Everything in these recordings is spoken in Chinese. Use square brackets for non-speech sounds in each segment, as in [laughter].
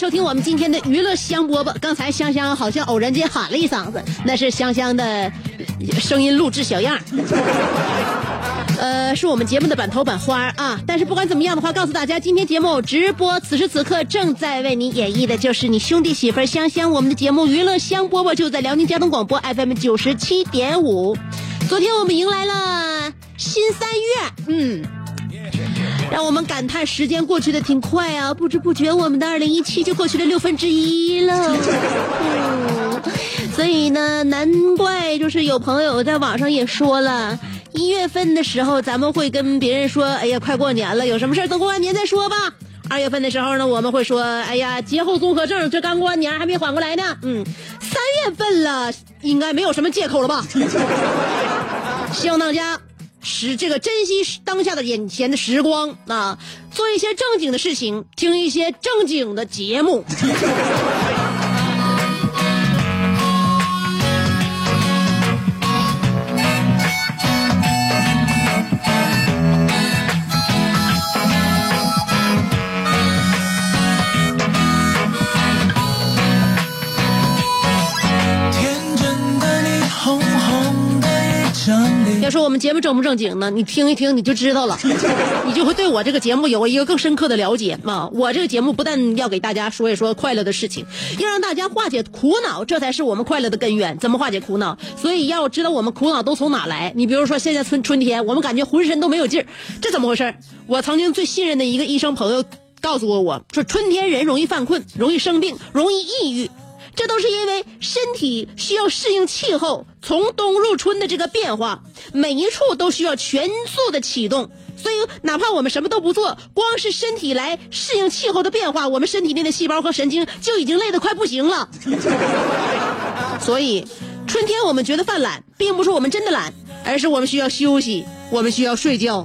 收听我们今天的娱乐香饽饽。刚才香香好像偶然间喊了一嗓子，那是香香的声音录制小样儿。[laughs] 呃，是我们节目的版头版花儿啊。但是不管怎么样的话，告诉大家，今天节目直播，此时此刻正在为你演绎的就是你兄弟媳妇香香。我们的节目《娱乐香饽饽》就在辽宁交通广播 FM 九十七点五。昨天我们迎来了新三月，嗯。让我们感叹时间过去的挺快啊！不知不觉，我们的二零一七就过去了六分之一了。嗯，所以呢，难怪就是有朋友在网上也说了，一月份的时候咱们会跟别人说，哎呀，快过年了，有什么事儿等过完年再说吧。二月份的时候呢，我们会说，哎呀，节后综合症，这刚过完年还没缓过来呢。嗯，三月份了，应该没有什么借口了吧？希望大家时这个珍惜当下的眼前的时光啊，做一些正经的事情，听一些正经的节目。[laughs] 节目正不正经呢，你听一听你就知道了，[laughs] 你就会对我这个节目有一个更深刻的了解啊。我这个节目不但要给大家说一说快乐的事情，要让大家化解苦恼，这才是我们快乐的根源。怎么化解苦恼？所以要知道我们苦恼都从哪来。你比如说现在春春天，我们感觉浑身都没有劲儿，这怎么回事？我曾经最信任的一个医生朋友告诉过我说，春天人容易犯困，容易生病，容易抑郁。这都是因为身体需要适应气候，从冬入春的这个变化，每一处都需要全速的启动。所以，哪怕我们什么都不做，光是身体来适应气候的变化，我们身体内的细胞和神经就已经累得快不行了。[laughs] 所以，春天我们觉得犯懒，并不是我们真的懒，而是我们需要休息，我们需要睡觉。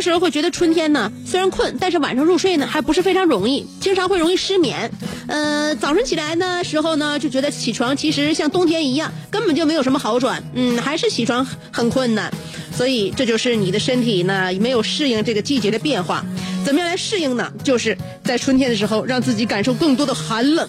时候会觉得春天呢，虽然困，但是晚上入睡呢还不是非常容易，经常会容易失眠。呃，早晨起来呢时候呢，就觉得起床其实像冬天一样，根本就没有什么好转，嗯，还是起床很困难。所以这就是你的身体呢没有适应这个季节的变化。怎么样来适应呢？就是在春天的时候，让自己感受更多的寒冷，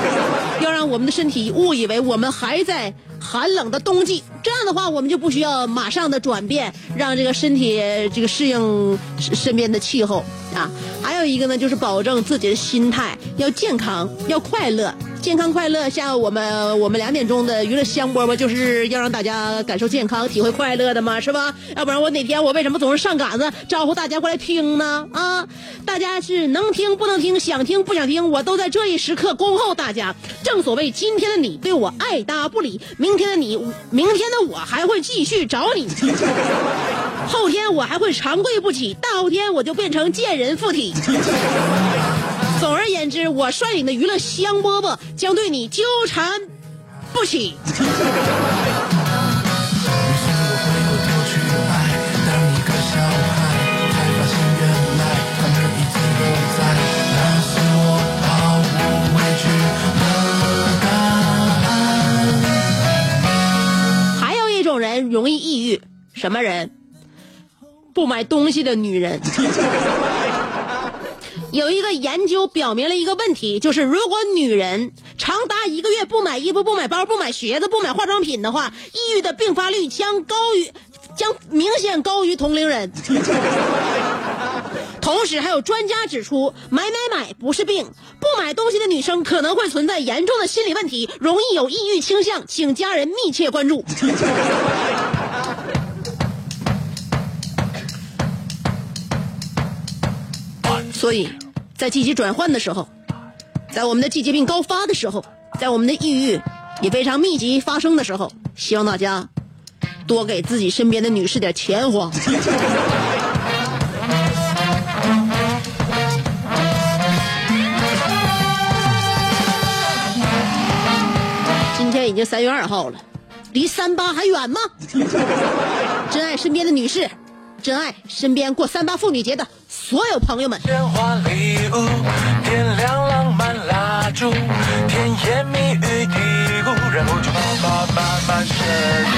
[laughs] 要让我们的身体误以为我们还在寒冷的冬季。这样的话，我们就不需要马上的转变，让这个身体这个适应身边的气候啊。还有一个呢，就是保证自己的心态要健康，要快乐。健康快乐，像我们我们两点钟的娱乐香饽饽，就是要让大家感受健康、体会快乐的嘛，是吧？要不然我哪天我为什么总是上杆子招呼大家过来听呢？啊，大家是能听不能听，想听不想听，我都在这一时刻恭候大家。正所谓，今天的你对我爱答不理，明天的你，明天的我还会继续找你，[laughs] 后天我还会长跪不起，大后天我就变成贱人附体。总而言之，我率领的娱乐香饽饽将对你纠缠不起。还有一种人容易抑郁，什么人？不买东西的女人。有一个研究表明了一个问题，就是如果女人长达一个月不买衣服、不买包、不买鞋子、不买化妆品的话，抑郁的并发率将高于，将明显高于同龄人。[laughs] 同时，还有专家指出，买买买不是病，不买东西的女生可能会存在严重的心理问题，容易有抑郁倾向，请家人密切关注。[laughs] 所以，在季节转换的时候，在我们的季节病高发的时候，在我们的抑郁也非常密集发生的时候，希望大家多给自己身边的女士点钱花。[laughs] 今天已经三月二号了，离三八还远吗？珍爱身边的女士，珍爱身边过三八妇女节的所有朋友们。鲜花礼物，点亮浪漫蜡烛，甜言蜜语嘀咕，然后就爸爸慢慢生日，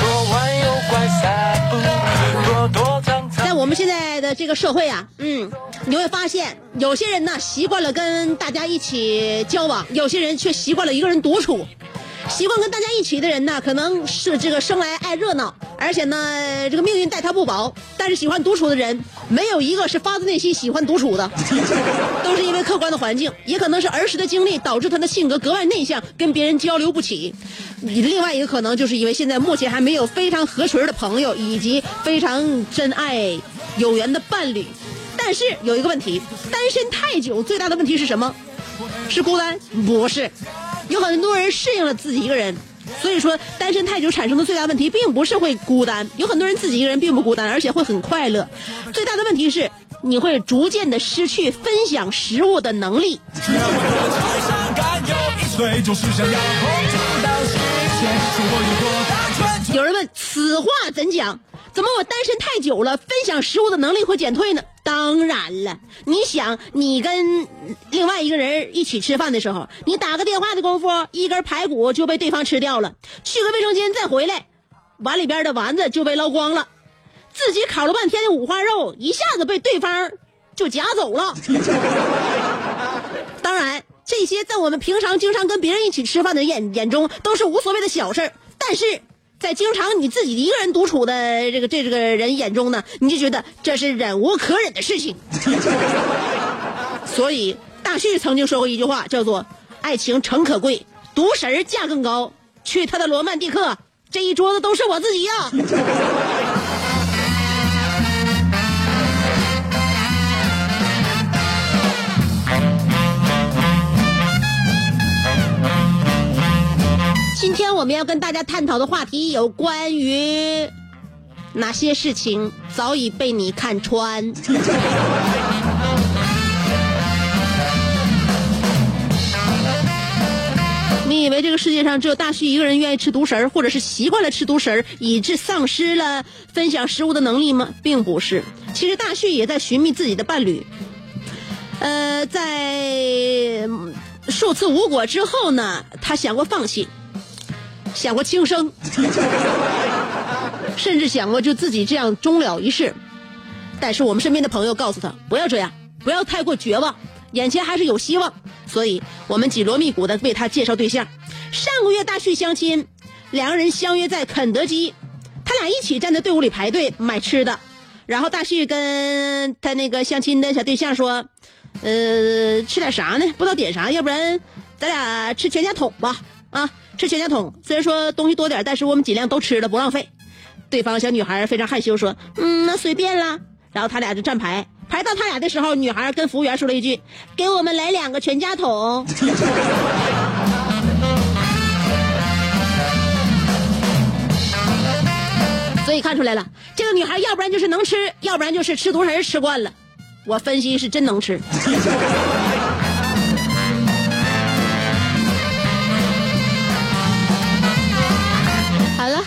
多玩又怪散步，躲躲藏藏。在我们现在的这个社会啊，嗯，你会发现有些人呢习惯了跟大家一起交往，有些人却习惯了一个人独处。习惯跟大家一起的人呢，可能是这个生来爱热闹，而且呢，这个命运待他不薄。但是喜欢独处的人，没有一个是发自内心喜欢独处的，[laughs] 都是因为客观的环境，也可能是儿时的经历导致他的性格格外内向，跟别人交流不起。另外一个可能就是因为现在目前还没有非常合群的朋友，以及非常真爱有缘的伴侣。但是有一个问题，单身太久最大的问题是什么？是孤单？不是，有很多人适应了自己一个人，所以说单身太久产生的最大问题，并不是会孤单，有很多人自己一个人并不孤单，而且会很快乐。最大的问题是，你会逐渐的失去分享食物的能力。有人问此话怎讲？怎么我单身太久了，分享食物的能力会减退呢？当然了，你想，你跟另外一个人一起吃饭的时候，你打个电话的功夫，一根排骨就被对方吃掉了，去个卫生间再回来，碗里边的丸子就被捞光了，自己烤了半天的五花肉，一下子被对方就夹走了。[laughs] 当然，这些在我们平常经常跟别人一起吃饭的眼眼中都是无所谓的小事儿，但是。在经常你自己一个人独处的这个这这个人眼中呢，你就觉得这是忍无可忍的事情。[laughs] 所以大旭曾经说过一句话，叫做“爱情诚可贵，独食儿价更高”。去他的罗曼蒂克，这一桌子都是我自己呀。今天我们要跟大家探讨的话题有关于哪些事情早已被你看穿。[laughs] 你以为这个世界上只有大旭一个人愿意吃独食儿，或者是习惯了吃独食儿，以致丧失了分享食物的能力吗？并不是，其实大旭也在寻觅自己的伴侣。呃，在数次无果之后呢，他想过放弃。想过轻生，[laughs] 甚至想过就自己这样终了一世，但是我们身边的朋友告诉他不要这样，不要太过绝望，眼前还是有希望。所以我们紧锣密鼓的为他介绍对象。上个月大旭相亲，两个人相约在肯德基，他俩一起站在队伍里排队买吃的。然后大旭跟他那个相亲的小对象说：“呃，吃点啥呢？不知道点啥，要不然咱俩吃全家桶吧。”啊，吃全家桶，虽然说东西多点，但是我们尽量都吃了，不浪费。对方小女孩非常害羞说：“嗯，那随便啦。”然后他俩就站排，排到他俩的时候，女孩跟服务员说了一句：“给我们来两个全家桶。[laughs] ”所以看出来了，这个女孩要不然就是能吃，要不然就是吃独食吃惯了。我分析是真能吃。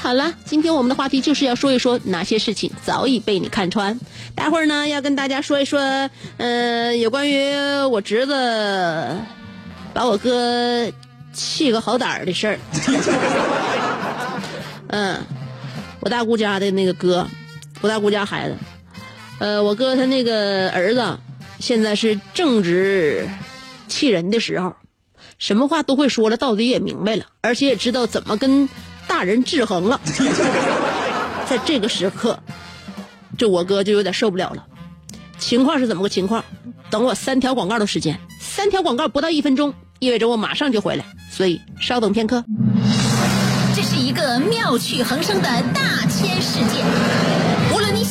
好了，今天我们的话题就是要说一说哪些事情早已被你看穿。待会儿呢，要跟大家说一说，呃，有关于我侄子把我哥气个好歹儿的事儿。[laughs] 嗯，我大姑家的那个哥，我大姑家孩子，呃，我哥他那个儿子现在是正值气人的时候，什么话都会说了，道理也明白了，而且也知道怎么跟大人制衡了。[laughs] 在这个时刻，这我哥就有点受不了了。情况是怎么个情况？等我三条广告的时间，三条广告不到一分钟，意味着我马上就回来，所以稍等片刻。这是一个妙趣横生的大千世界。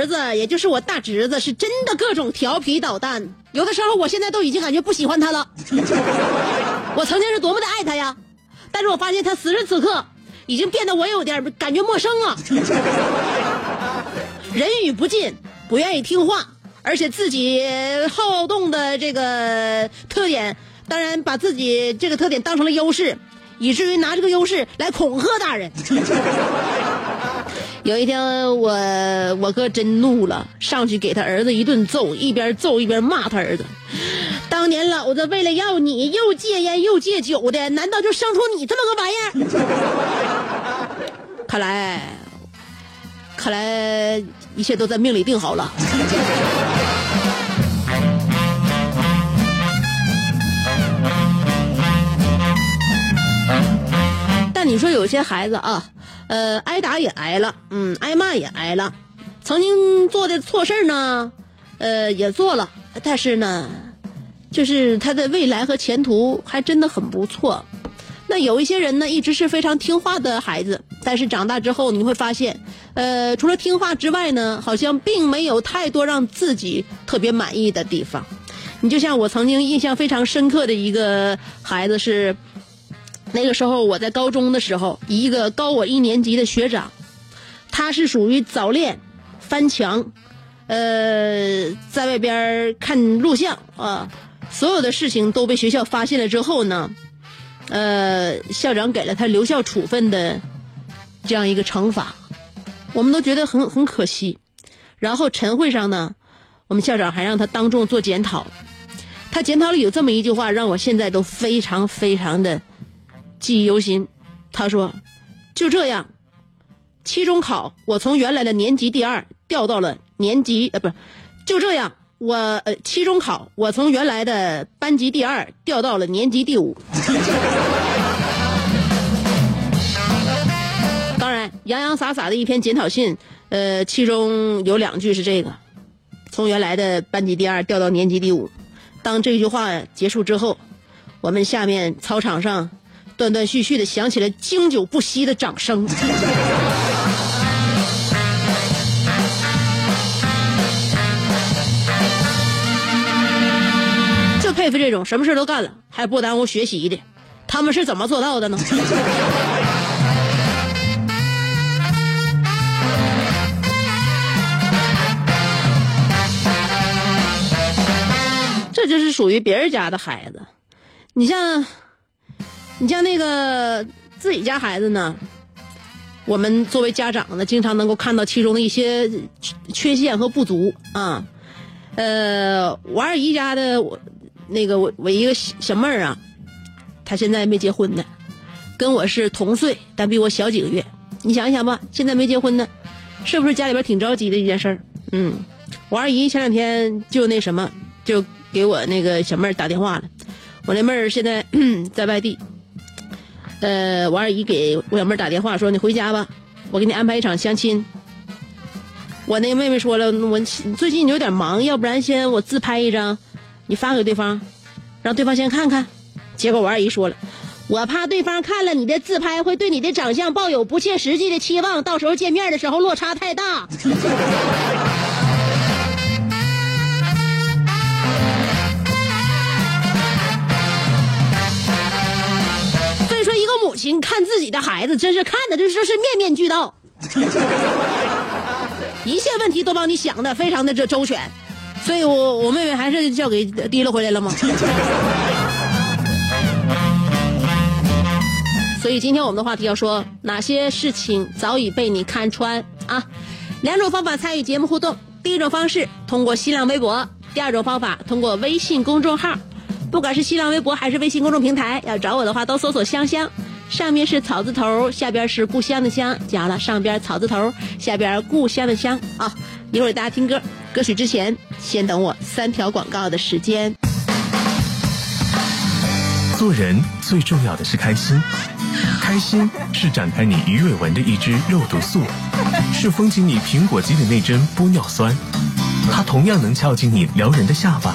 儿子，也就是我大侄子，是真的各种调皮捣蛋。有的时候，我现在都已经感觉不喜欢他了。我曾经是多么的爱他呀，但是我发现他此时此刻已经变得我有点感觉陌生了。人语不进，不愿意听话，而且自己好动的这个特点，当然把自己这个特点当成了优势，以至于拿这个优势来恐吓大人。有一天我我哥真怒了，上去给他儿子一顿揍，一边揍一边骂他儿子。当年老子为了要你又戒烟又戒酒的，难道就生出你这么个玩意儿？[laughs] 看来，看来一切都在命里定好了。你说有些孩子啊，呃，挨打也挨了，嗯，挨骂也挨了，曾经做的错事儿呢，呃，也做了，但是呢，就是他的未来和前途还真的很不错。那有一些人呢，一直是非常听话的孩子，但是长大之后你会发现，呃，除了听话之外呢，好像并没有太多让自己特别满意的地方。你就像我曾经印象非常深刻的一个孩子是。那个时候我在高中的时候，一个高我一年级的学长，他是属于早恋、翻墙，呃，在外边看录像啊，所有的事情都被学校发现了之后呢，呃，校长给了他留校处分的这样一个惩罚，我们都觉得很很可惜。然后晨会上呢，我们校长还让他当众做检讨，他检讨里有这么一句话，让我现在都非常非常的。记忆犹新，他说：“就这样，期中考我从原来的年级第二调到了年级呃，不是，就这样，我呃期中考我从原来的班级第二调到了年级第五。当然，洋洋洒洒的一篇检讨信，呃，其中有两句是这个：从原来的班级第二调到年级第五。当这句话结束之后，我们下面操场上。”断断续续的响起了经久不息的掌声。[laughs] 就佩服这种什么事都干了还不耽误学习的，他们是怎么做到的呢？[laughs] 这就是属于别人家的孩子，你像。你像那个自己家孩子呢，我们作为家长呢，经常能够看到其中的一些缺陷和不足啊。呃，我二姨家的我那个我我一个小妹儿啊，她现在没结婚呢，跟我是同岁，但比我小几个月。你想一想吧，现在没结婚呢，是不是家里边挺着急的一件事儿？嗯，我二姨前两天就那什么，就给我那个小妹儿打电话了。我那妹儿现在 [clears throat] 在外地。呃，我二姨给我小妹打电话说：“你回家吧，我给你安排一场相亲。”我那个妹妹说了，我最近有点忙，要不然先我自拍一张，你发给对方，让对方先看看。结果我二姨说了，我怕对方看了你的自拍会对你的长相抱有不切实际的期望，到时候见面的时候落差太大。[laughs] 一个母亲看自己的孩子，真是看的这就是面面俱到。[laughs] 一切问题都帮你想的非常的这周全，所以我我妹妹还是叫给提溜回来了吗？[laughs] 所以今天我们的话题要说哪些事情早已被你看穿啊？两种方法参与节目互动，第一种方式通过新浪微博，第二种方法通过微信公众号。不管是新浪微博还是微信公众平台，要找我的话都搜索“香香”。上面是草字头，下边是故乡的乡，讲了上边草字头，下边故乡的乡啊！一会儿大家听歌，歌曲之前先等我三条广告的时间。做人最重要的是开心，开心是展开你鱼尾纹的一支肉毒素，是封紧你苹果肌的那针玻尿酸，它同样能翘起你撩人的下巴，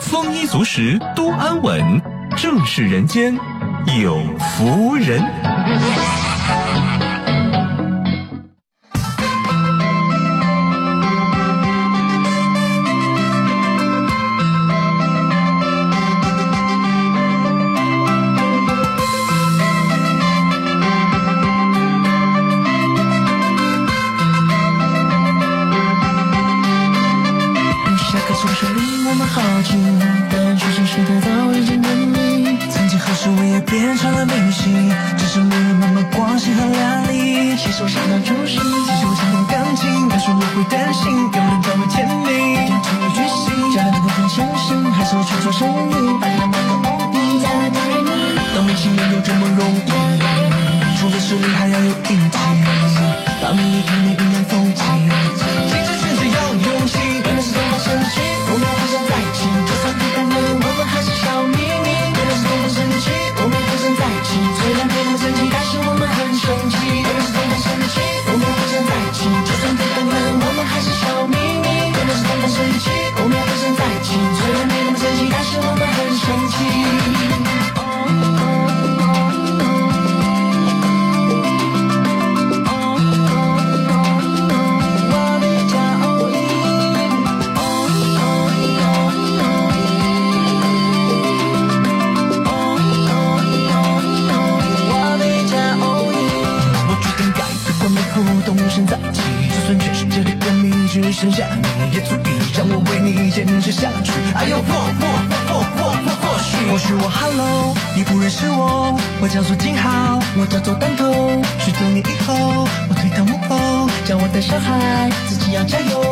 丰衣足食，多安稳，正是人间。有福人。叫做弹头。许多年以后，我推到幕后，叫我的小孩，自己要加油。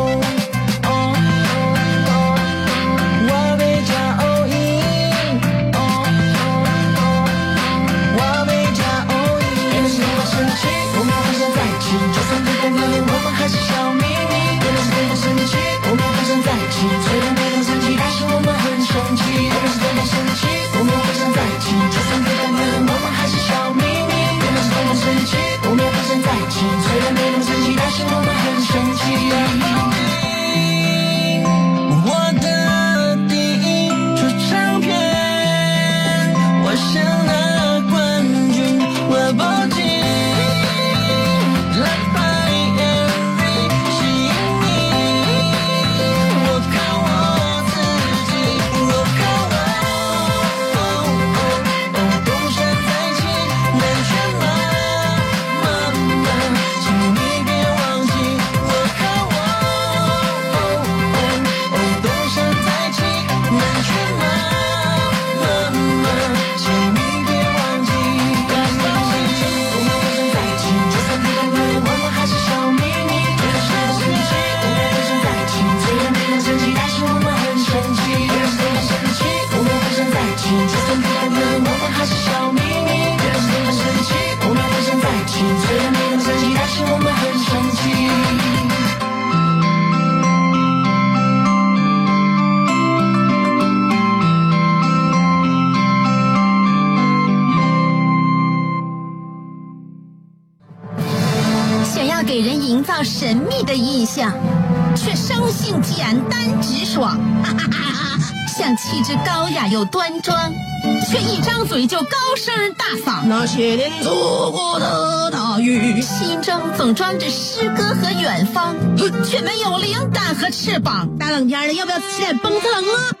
一张嘴就高声大嗓。那些年错过的大雨，心中总装着诗歌和远方，却没有灵感和翅膀。大冷天的，要不要吃点蹦特冷啊？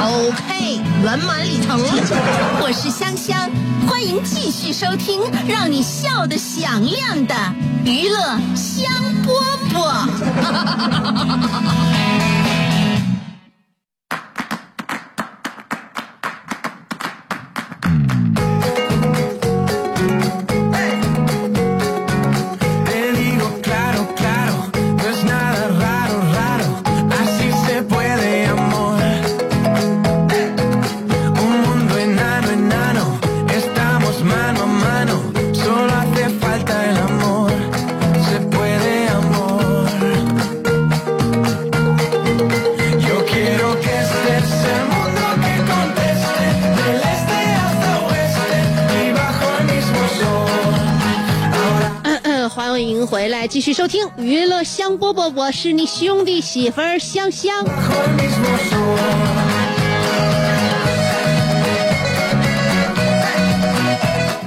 OK，圆满礼成。我是香香，欢迎继续收听让你笑得响亮的娱乐香饽饽。继续收听娱乐香饽饽，我是你兄弟媳妇儿香香。Bajo el mismo sol.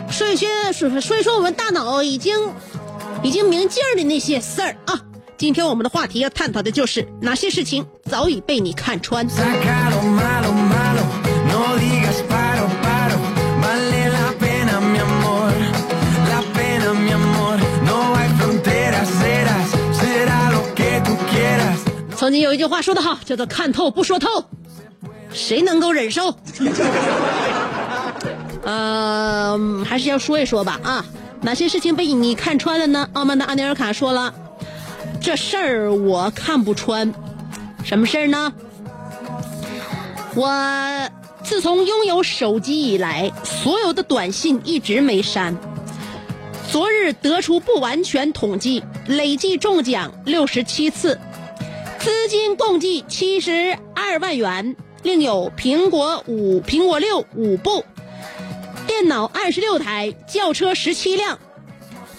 说一些说说一说我们大脑已经已经明镜的那些事儿啊。今天我们的话题要探讨的就是哪些事情早已被你看穿。曾经有一句话说得好，叫做“看透不说透”，谁能够忍受？[laughs] 呃，还是要说一说吧啊，哪些事情被你看穿了呢？傲慢的阿尼尔卡说了，这事儿我看不穿，什么事儿呢？我自从拥有手机以来，所有的短信一直没删。昨日得出不完全统计，累计中奖六十七次，资金共计七十二万元，另有苹果五、苹果六五部，电脑二十六台，轿车十七辆，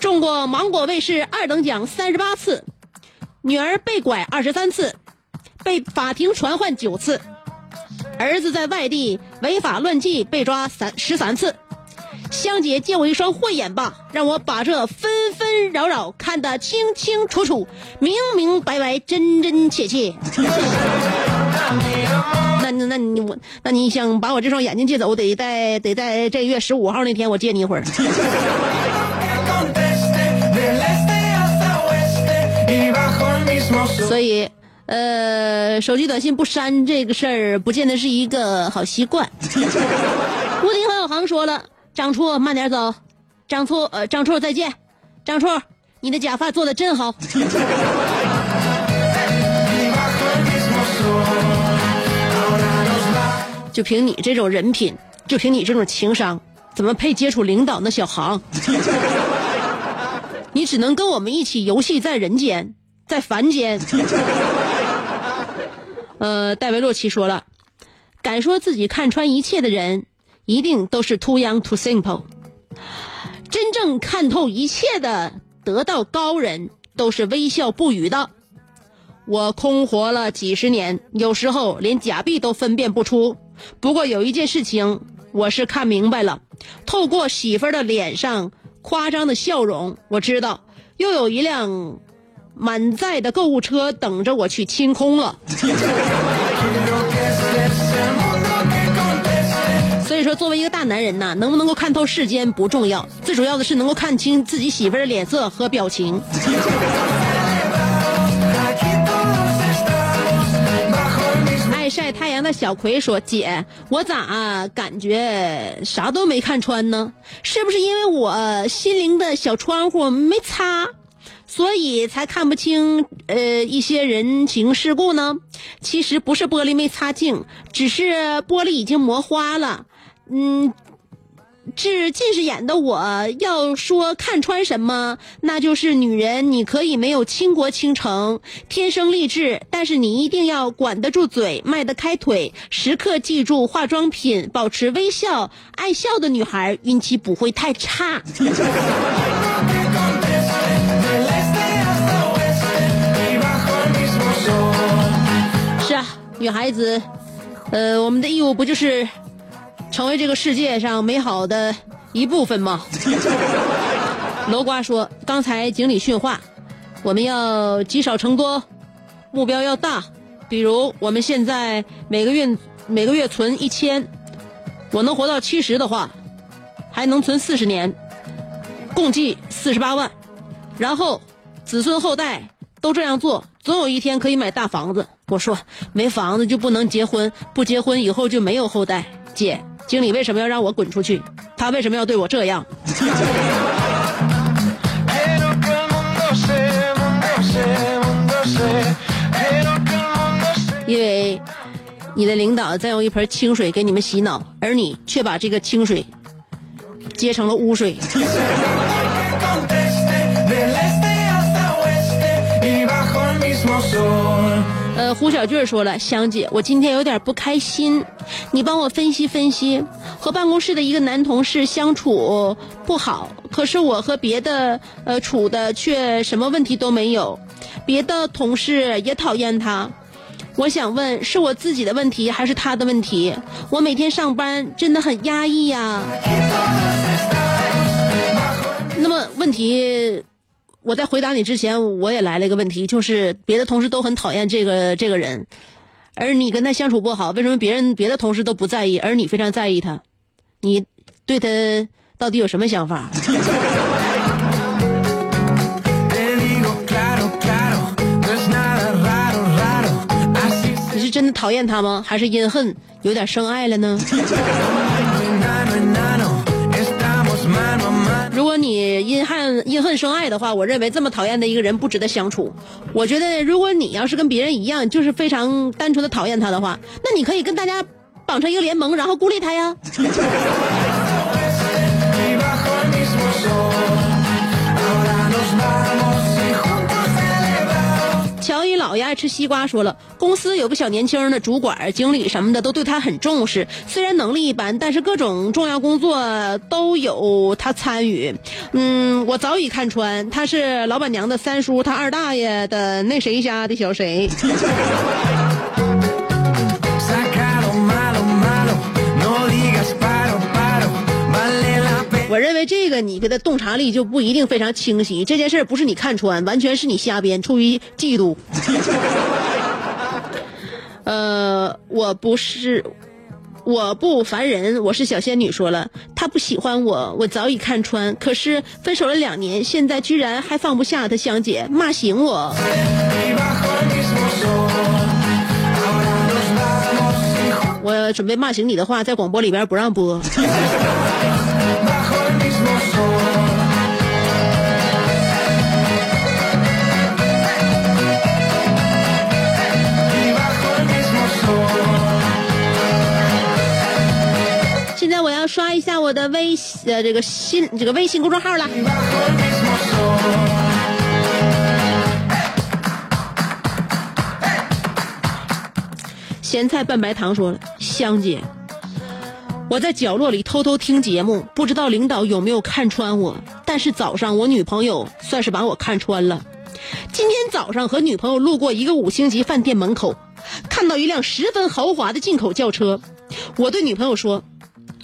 中过芒果卫视二等奖三十八次，女儿被拐二十三次，被法庭传唤九次，儿子在外地违法乱纪被抓三十三次。香姐借我一双慧眼吧，让我把这纷纷扰扰看得清清楚楚、明明白白、真真切切。那 [laughs] 那那你我那你想把我这双眼睛借走，得在得在这月十五号那天我借你一会儿。[laughs] 所以，呃，手机短信不删这个事儿，不见得是一个好习惯。吴迪和小航说了：“张处慢点走，张处呃张处再见，张处你的假发做的真好。[laughs] ”就凭你这种人品，就凭你这种情商，怎么配接触领导呢？小航，你只能跟我们一起游戏在人间，在凡间。呃，戴维洛奇说了，敢说自己看穿一切的人，一定都是 too young too simple。真正看透一切的得道高人，都是微笑不语的。我空活了几十年，有时候连假币都分辨不出。不过有一件事情我是看明白了，透过媳妇儿的脸上夸张的笑容，我知道又有一辆满载的购物车等着我去清空了。说，作为一个大男人呐，能不能够看透世间不重要，最主要的是能够看清自己媳妇儿的脸色和表情。[laughs] 爱晒太阳的小葵说：“姐，我咋、感觉啥都没看穿呢？是不是因为我心灵的小窗户没擦，所以才看不清呃一些人情世故呢？其实不是玻璃没擦净，只是玻璃已经磨花了。嗯，治近视眼的我要说看穿什么，那就是女人，你可以没有倾国倾城，天生丽质，但是你一定要管得住嘴，迈得开腿，时刻记住化妆品，保持微笑，爱笑的女孩运气不会太差。[laughs] 是啊，女孩子，呃，我们的义务不就是成为这个世界上美好的一部分吗？[laughs] 楼瓜说，刚才井里训话，我们要积少成多，目标要大。比如我们现在每个月每个月存一千，我能活到七十的话，还能存四十年，共计四十八万。然后子孙后代都这样做，总有一天可以买大房子。我说没房子就不能结婚，不结婚以后就没有后代。姐，经理为什么要让我滚出去？他为什么要对我这样？[laughs] 因为你的领导在用一盆清水给你们洗脑，而你却把这个清水接成了污水。呃，胡小俊说了，香姐，我今天有点不开心，你帮我分析分析。和办公室的一个男同事相处不好，可是我和别的呃处的却什么问题都没有，别的同事也讨厌他。我想问，是我自己的问题还是他的问题？我每天上班真的很压抑呀。那么问题，我在回答你之前，我也来了一个问题，就是别的同事都很讨厌这个这个人，而你跟他相处不好，为什么别人别的同事都不在意，而你非常在意他？你对他到底有什么想法？你是真的讨厌他吗？还是因恨有点生爱了呢？如果你因恨因恨生爱的话，我认为这么讨厌的一个人不值得相处。我觉得，如果你要是跟别人一样，就是非常单纯的讨厌他的话，那你可以跟大家绑成一个联盟，然后孤立他呀。[laughs] 爱吃西瓜，说了，公司有个小年轻的主管、经理什么的都对他很重视。虽然能力一般，但是各种重要工作都有他参与。嗯，我早已看穿，他是老板娘的三叔，他二大爷的那谁家的小谁。[laughs] 我认为这个你给他洞察力就不一定非常清晰。这件事不是你看穿，完全是你瞎编，出于嫉妒。[laughs] 呃，我不是，我不烦人，我是小仙女。说了，他不喜欢我，我早已看穿。可是分手了两年，现在居然还放不下他，香姐骂醒我。我准备骂醒你的话，在广播里边不让播。[laughs] 要刷一下我的微呃这个新这个微信公众号了。咸菜拌白糖说了，香姐，我在角落里偷偷听节目，不知道领导有没有看穿我。但是早上我女朋友算是把我看穿了。今天早上和女朋友路过一个五星级饭店门口，看到一辆十分豪华的进口轿车。我对女朋友说：“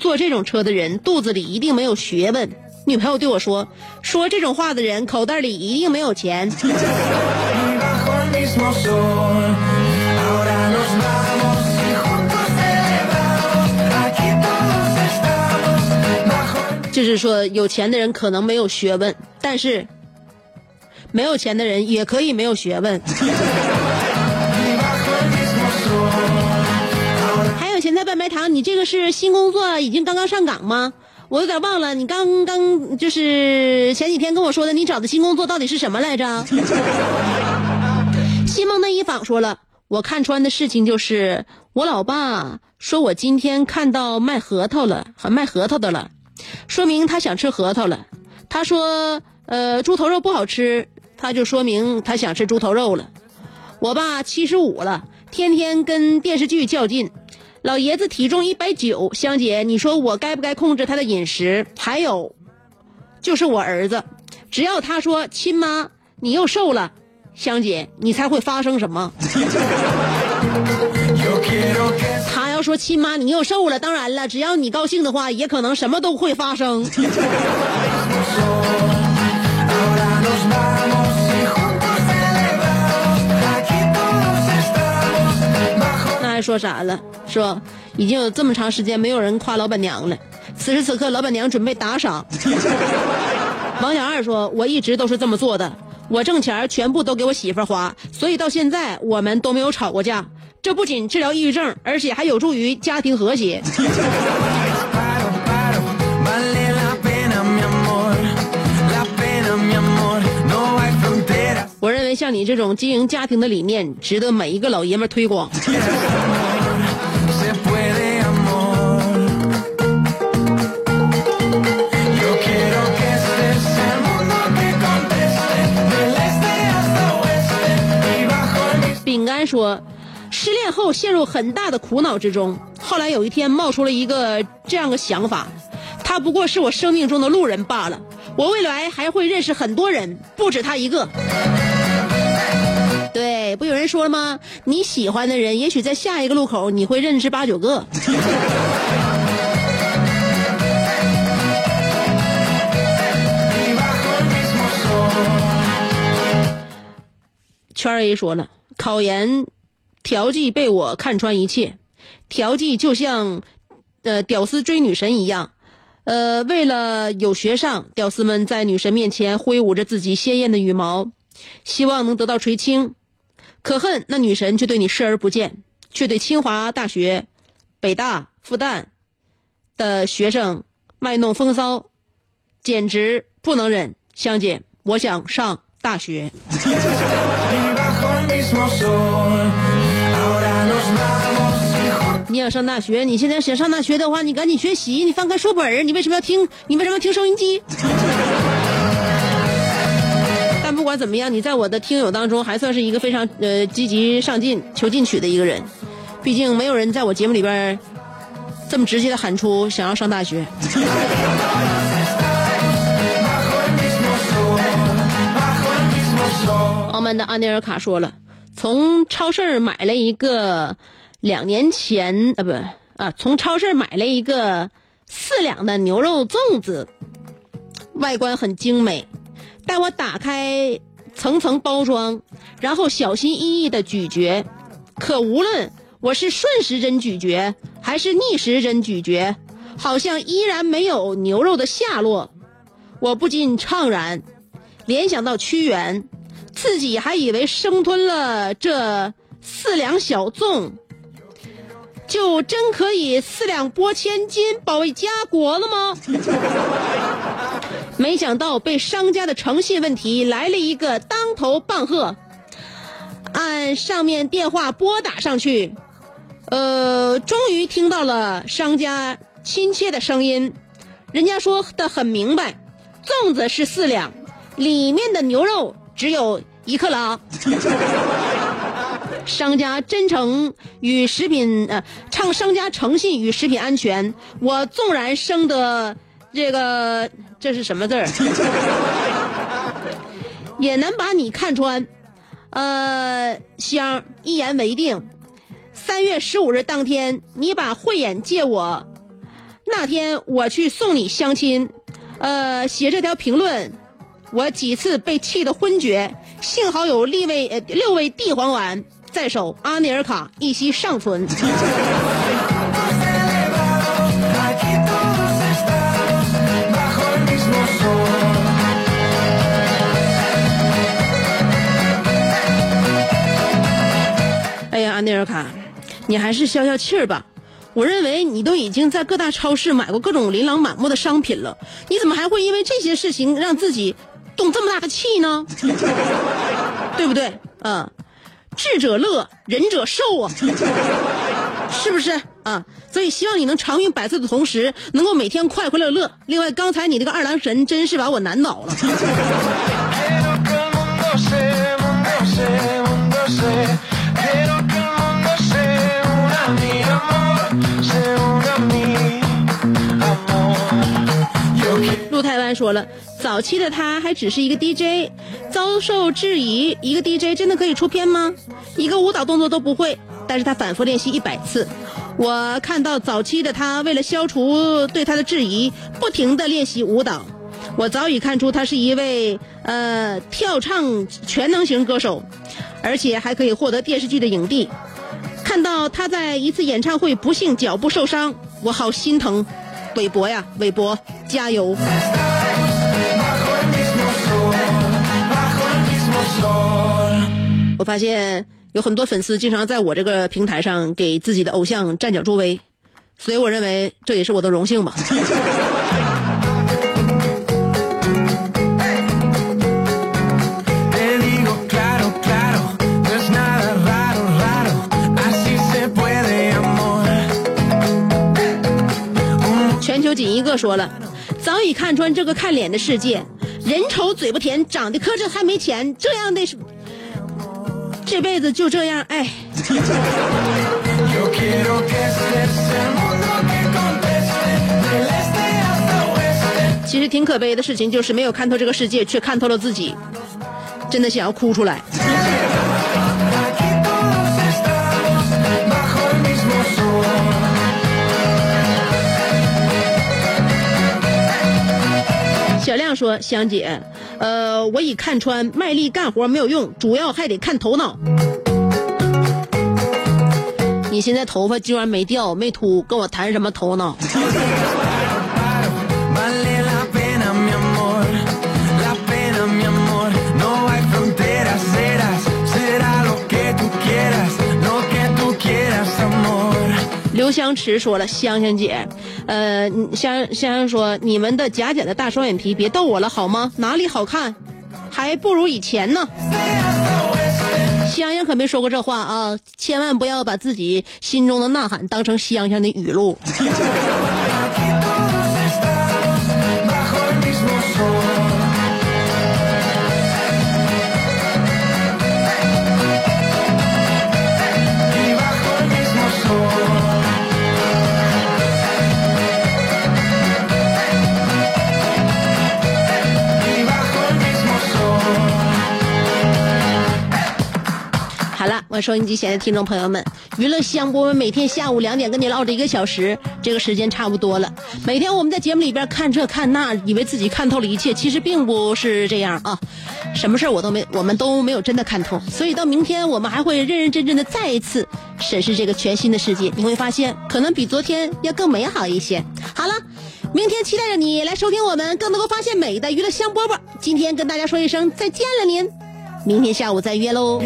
坐这种车的人肚子里一定没有学问。”女朋友对我说：“说这种话的人口袋里一定没有钱。”就是说，有钱的人可能没有学问，但是没有钱的人也可以没有学问。白糖，你这个是新工作，已经刚刚上岗吗？我有点忘了，你刚刚就是前几天跟我说的，你找的新工作到底是什么来着？[laughs] 西蒙的一坊说了，我看穿的事情就是我老爸说我今天看到卖核桃了，卖核桃的了。说明他想吃核桃了。他说，呃，猪头肉不好吃，他就说明他想吃猪头肉了。我爸七十五了，天天跟电视剧较劲。老爷子体重一百九，香姐，你说我该不该控制他的饮食？还有，就是我儿子，只要他说亲妈，你又瘦了，香姐，你猜会发生什么？他要说亲妈，你又瘦了，当然了，只要你高兴的话，也可能什么都会发生。还说啥了？说已经有这么长时间没有人夸老板娘了，此时此刻老板娘准备打赏。[laughs] 王小二说：“我一直都是这么做的，我挣钱全部都给我媳妇花，所以到现在我们都没有吵过架。这不仅治疗抑郁症，而且还有助于家庭和谐。”像你这种经营家庭的理念，值得每一个老爷们推广。[laughs] 饼干说，失恋后陷入很大的苦恼之中，后来有一天冒出了一个这样的想法，他不过是我生命中的路人罢了，我未来还会认识很多人，不止他一个。不有人说了吗？你喜欢的人，也许在下一个路口你会认识八九个。圈儿 A 说了，考研调剂被我看穿一切，调剂就像呃屌丝追女神一样，呃，为了有学上，屌丝们在女神面前挥舞着自己鲜艳的羽毛，希望能得到垂青。可恨那女神却对你视而不见，却对清华大学、北大、复旦的学生卖弄风骚，简直不能忍。香姐，我想上大学。[laughs] 你想上大学？你现在想上大学的话，你赶紧学习，你翻开书本儿，你为什么要听？你为什么要听收音机？不管怎么样，你在我的听友当中还算是一个非常呃积极上进、求进取的一个人。毕竟没有人在我节目里边这么直接的喊出想要上大学。澳门的安尼尔卡说了，从超市买了一个两年前啊不啊，从超市买了一个四两的牛肉粽子，外观很精美。待我打开层层包装，然后小心翼翼的咀嚼，可无论我是顺时针咀嚼还是逆时针咀嚼，好像依然没有牛肉的下落。我不禁怅然，联想到屈原，自己还以为生吞了这四两小粽，就真可以四两拨千斤，保卫家国了吗？[laughs] 没想到被商家的诚信问题来了一个当头棒喝，按上面电话拨打上去，呃，终于听到了商家亲切的声音，人家说的很明白，粽子是四两，里面的牛肉只有一克拉。[laughs] 商家真诚与食品呃，唱商家诚信与食品安全，我纵然生的这个这是什么字儿，[laughs] 也能把你看穿。呃，香一言为定，三月十五日当天，你把慧眼借我，那天我去送你相亲，呃，写这条评论，我几次被气得昏厥，幸好有六位六味地黄丸在手，阿尼尔卡一息尚存。安内尔卡，你还是消消气儿吧。我认为你都已经在各大超市买过各种琳琅满目的商品了，你怎么还会因为这些事情让自己动这么大的气呢？[laughs] 对不对？嗯，智者乐，仁者寿啊，[laughs] 是不是？啊，所以希望你能长命百岁的同时，能够每天快快乐乐。另外，刚才你这个二郎神真是把我难倒了。单说了，早期的他还只是一个 DJ，遭受质疑，一个 DJ 真的可以出片吗？一个舞蹈动作都不会，但是他反复练习一百次。我看到早期的他为了消除对他的质疑，不停的练习舞蹈。我早已看出他是一位呃跳唱全能型歌手，而且还可以获得电视剧的影帝。看到他在一次演唱会不幸脚部受伤，我好心疼。韦伯呀，韦伯，加油！我发现有很多粉丝经常在我这个平台上给自己的偶像站脚助威，所以我认为这也是我的荣幸吧。全球仅一个说了，早已看穿这个看脸的世界，人丑嘴不甜，长得磕碜还没钱，这样的是这辈子就这样，哎。其实挺可悲的事情就是没有看透这个世界，却看透了自己，真的想要哭出来。小亮说，香姐。呃，我已看穿，卖力干活没有用，主要还得看头脑。你现在头发居然没掉没秃，跟我谈什么头脑？刘香池说了，香香姐，呃，香香香说，你们的假假的大双眼皮，别逗我了好吗？哪里好看，还不如以前呢。香香可没说过这话啊，千万不要把自己心中的呐喊当成香香的语录。我收音机前的听众朋友们，娱乐香饽饽每天下午两点跟你唠这一个小时，这个时间差不多了。每天我们在节目里边看这看那，以为自己看透了一切，其实并不是这样啊。什么事儿我都没，我们都没有真的看透。所以到明天我们还会认认真真的再一次审视这个全新的世界，你会发现可能比昨天要更美好一些。好了。明天期待着你来收听我们更能够发现美的娱乐香饽饽。今天跟大家说一声再见了您，明天下午再约喽。